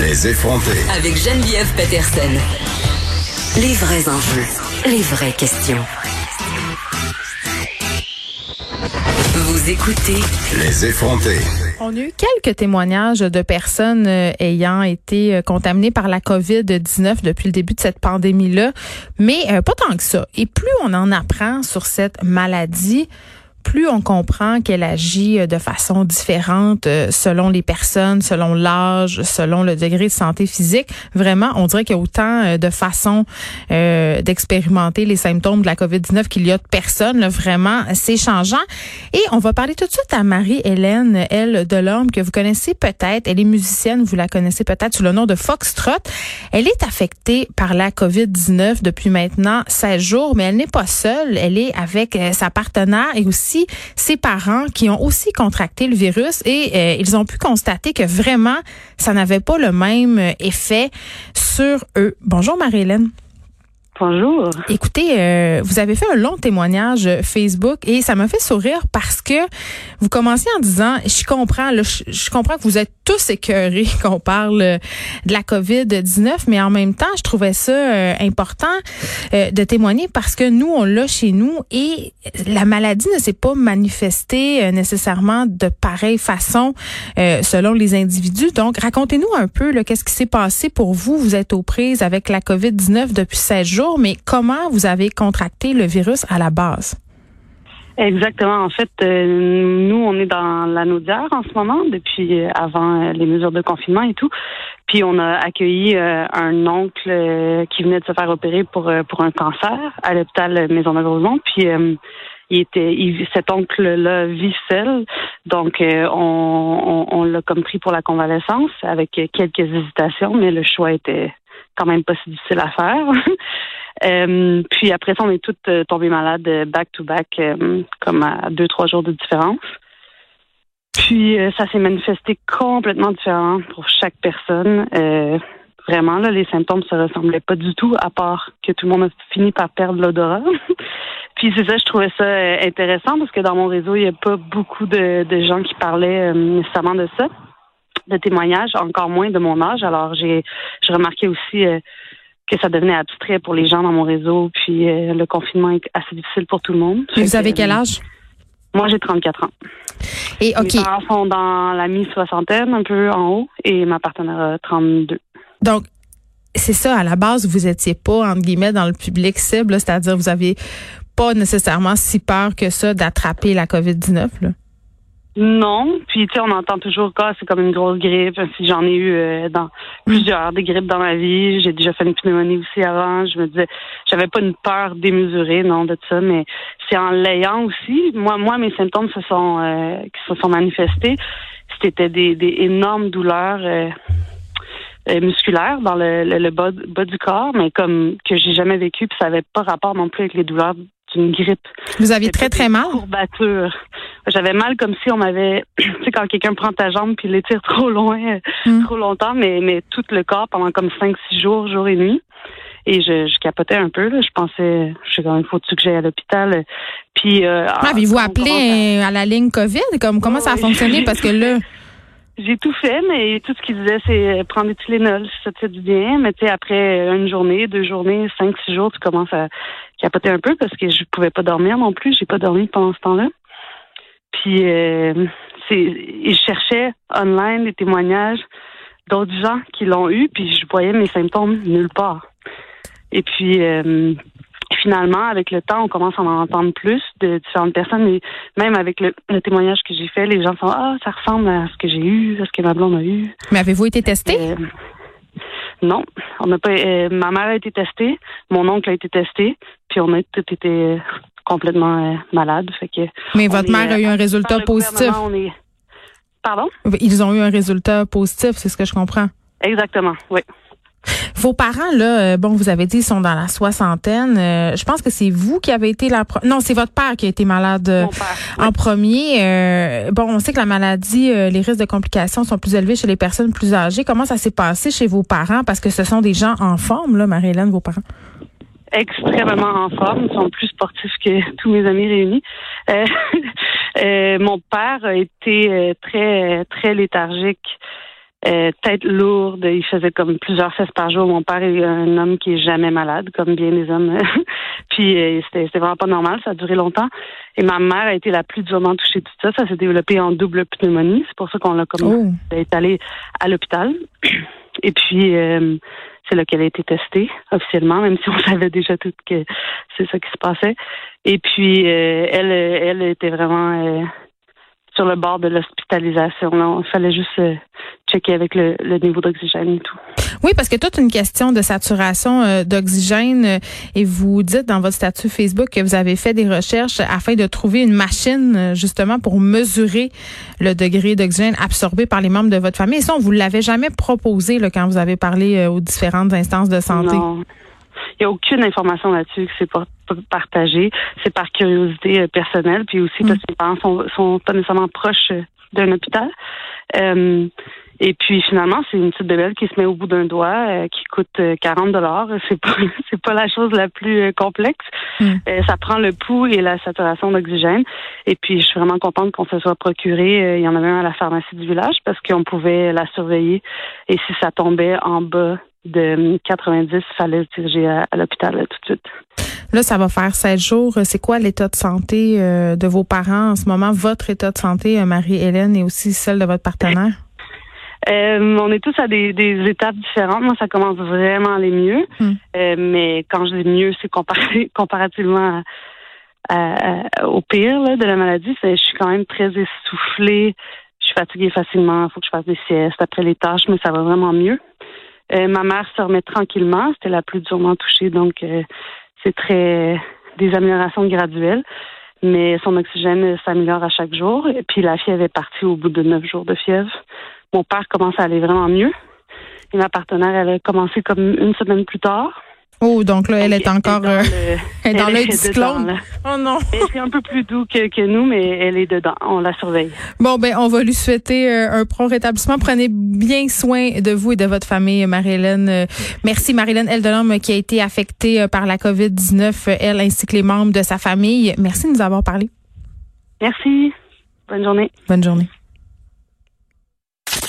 Les effronter. Avec Geneviève Peterson. Les vrais enjeux, les vraies questions. Vous écoutez Les effronter. On a eu quelques témoignages de personnes euh, ayant été euh, contaminées par la COVID-19 depuis le début de cette pandémie-là, mais euh, pas tant que ça. Et plus on en apprend sur cette maladie, plus on comprend qu'elle agit euh, de façon différente euh, selon les personnes, selon l'âge, selon le degré de santé physique. Vraiment, on dirait qu'il y a autant euh, de façons d'expérimenter les symptômes de la COVID-19 qu'il y a de personnes. vraiment, c'est changeant. Et on va parler tout de suite à Marie-Hélène, elle, de l'homme que vous connaissez peut-être. Elle est musicienne, vous la connaissez peut-être sous le nom de Foxtrot. Elle est affectée par la COVID-19 depuis maintenant 16 jours, mais elle n'est pas seule. Elle est avec sa partenaire et aussi ses parents qui ont aussi contracté le virus et euh, ils ont pu constater que vraiment, ça n'avait pas le même effet sur eux. Bonjour Marie-Hélène. Bonjour. Écoutez, euh, vous avez fait un long témoignage Facebook et ça m'a fait sourire parce que vous commencez en disant, je comprends, je, comprends que vous êtes tous écœurés qu'on parle de la COVID-19, mais en même temps, je trouvais ça euh, important euh, de témoigner parce que nous, on l'a chez nous et la maladie ne s'est pas manifestée nécessairement de pareille façon selon les individus. Donc, racontez-nous un peu qu'est-ce qui s'est passé pour vous? Vous êtes aux prises avec la COVID-19 depuis 16 jours mais comment vous avez contracté le virus à la base? Exactement. En fait, euh, nous, on est dans la Naudière en ce moment, depuis euh, avant euh, les mesures de confinement et tout. Puis on a accueilli un oncle qui venait de se faire opérer pour pour un cancer à l'hôpital Maisonneuve-Rosemont. Puis il était, cet oncle-là vit seul, donc on, on, l'a comme pris pour la convalescence avec quelques hésitations, mais le choix était quand même pas si difficile à faire. Euh, puis après ça, on est toutes euh, tombées malades euh, back-to-back, comme à deux, trois jours de différence. Puis ça s'est manifesté complètement différent pour chaque personne. vraiment, là, les symptômes se ressemblaient pas du tout, à part que tout le monde a fini par perdre l'odorat. Puis c'est ça, je trouvais ça intéressant parce que dans mon réseau, il n'y a pas beaucoup de, de gens qui parlaient nécessairement de ça de témoignages, encore moins de mon âge. Alors, j'ai remarqué aussi euh, que ça devenait abstrait pour les gens dans mon réseau, puis euh, le confinement est assez difficile pour tout le monde. vous avez quel âge? Moi, j'ai 34 ans. Et OK. Mes parents sont dans la mi-soixantaine, un peu en haut, et ma partenaire a 32. Donc, c'est ça, à la base, vous étiez pas, entre guillemets, dans le public cible, c'est-à-dire vous avez pas nécessairement si peur que ça d'attraper la COVID-19, là? Non, puis tu sais, on entend toujours que c'est comme une grosse grippe. Si j'en ai eu euh, dans plusieurs des grippes dans ma vie, j'ai déjà fait une pneumonie aussi avant. Je me disais, j'avais pas une peur démesurée, non, de ça, mais c'est en l'ayant aussi. Moi, moi, mes symptômes se sont euh, qui se sont manifestés. C'était des, des énormes douleurs. Euh, musculaires dans le, le, bas, bas, du corps, mais comme que j'ai jamais vécu, puis ça avait pas rapport non plus avec les douleurs d'une grippe. Vous aviez très très mal? Courbature. J'avais mal comme si on m'avait, tu sais, quand quelqu'un prend ta jambe puis l'étire trop loin, euh, hmm. trop longtemps, mais, mais tout le corps pendant comme cinq, six jours, jour et nuit. Et je, je capotais un peu, là. Je pensais, je sais quand il faut-tu que j'aille à l'hôpital? Puis, euh, ah, Avez-vous appelé à... la ligne COVID? Comme, comment ça a fonctionné? Parce que là, j'ai tout fait, mais tout ce qu'ils disaient, c'est euh, prendre des Tylenol si ça te fait du bien. Mais tu sais, après une journée, deux journées, cinq, six jours, tu commences à capoter un peu parce que je pouvais pas dormir non plus. J'ai pas dormi pendant ce temps-là. Puis euh, c'est, ils cherchaient online des témoignages d'autres gens qui l'ont eu, puis je voyais mes symptômes nulle part. Et puis euh, finalement, avec le temps, on commence à en entendre plus de différentes personnes. Et même avec le, témoignage que j'ai fait, les gens sont ah ça ressemble à ce que j'ai eu, à ce que ma blonde a eu. Mais avez-vous été testé? Euh, non, on n'a pas. ma mère a été testée, mon oncle a été testé, puis on a tout été complètement euh, malade. Fait que Mais votre mère a eu un résultat positif. Pardon? Ils ont eu un résultat positif, c'est ce que je comprends. Exactement, oui. Vos parents, là, euh, bon, vous avez dit, ils sont dans la soixantaine. Euh, je pense que c'est vous qui avez été la... Non, c'est votre père qui a été malade en premier. bon, on sait que la maladie, les risques de complications sont plus élevés chez les personnes plus âgées. Comment ça s'est passé chez vos parents? Parce que ce sont des gens en forme, là, Marie-Hélène, vos parents extrêmement en forme, ils sont plus sportifs que tous mes amis réunis. Euh, euh, mon père a été euh, très très léthargique euh, tête lourde. Il faisait comme plusieurs fesses par jour. Mon père est un homme qui est jamais malade, comme bien des hommes. Puis c'était vraiment pas normal. Ça a duré longtemps. Et ma mère a été la plus durement touchée de tout ça. Ça s'est développé en double pneumonie. C'est pour ça qu'on l'a comme oh. est allé à l'hôpital. Et puis c'est là qu'elle a été testée officiellement, même si on savait déjà tout que c'est ça qui se passait. Et puis elle, elle était vraiment sur le bord de l'hospitalisation. Il fallait juste euh, checker avec le, niveau d'oxygène et tout. Oui, parce que toute une question de saturation euh, d'oxygène euh, et vous dites dans votre statut Facebook que vous avez fait des recherches afin de trouver une machine justement pour mesurer le degré d'oxygène absorbé par les membres de votre famille. Et ça, on vous l'avait jamais proposé là, quand vous avez parlé aux différentes instances de santé. Non. Il n'y a aucune information là-dessus que c'est pas partagé. C'est par curiosité euh, personnelle, puis aussi parce que les parents sont, sont pas nécessairement proches euh, d'un hôpital. Euh, et puis finalement, c'est une petite bébelle qui se met au bout d'un doigt, qui coûte 40 dollars. C'est pas c'est pas la chose la plus complexe. Mm. ça prend le pouls et la saturation d'oxygène. Et puis je suis vraiment contente qu'on se soit procuré. il y en avait un à la pharmacie du village parce qu'on pouvait la surveiller. Et si ça tombait en bas de 90, il fallait se diriger à, l'hôpital tout de suite. Là, ça va faire sept jours. C'est quoi l'état de santé euh, de vos parents en ce moment? Votre état de santé, euh, Marie-Hélène, et aussi celle de votre partenaire? Euh, on est tous à des, étapes différentes. Moi, ça commence vraiment à aller mieux. Hmm. mais quand je dis mieux, c'est comparé, comparativement au pire de la maladie. Je suis quand même très essoufflée. Je suis fatiguée facilement. Il faut que je fasse des siestes après les tâches, mais ça va vraiment mieux. Euh, ma mère se remet tranquillement. C'était la plus durement touchée, donc euh, c'est très des améliorations graduelles. Mais son oxygène s'améliore à chaque jour. Et puis la fièvre est partie au bout de neuf jours de fièvre. Mon père commence à aller vraiment mieux. Et ma partenaire, elle a commencé comme une semaine plus tard. Oh, donc là, elle est encore dans euh, l'œil du cyclone. Oh non. Elle est un peu plus doux que, que, nous, mais elle est dedans. On la surveille. Bon, ben, on va lui souhaiter euh, un prompt rétablissement. Prenez bien soin de vous et de votre famille, Marie-Hélène. Euh, merci, Marie-Hélène Eldelhomme, qui a été affectée par la COVID-19, elle ainsi que les membres de sa famille. Merci de nous avoir parlé. Merci. Bonne journée. Bonne journée.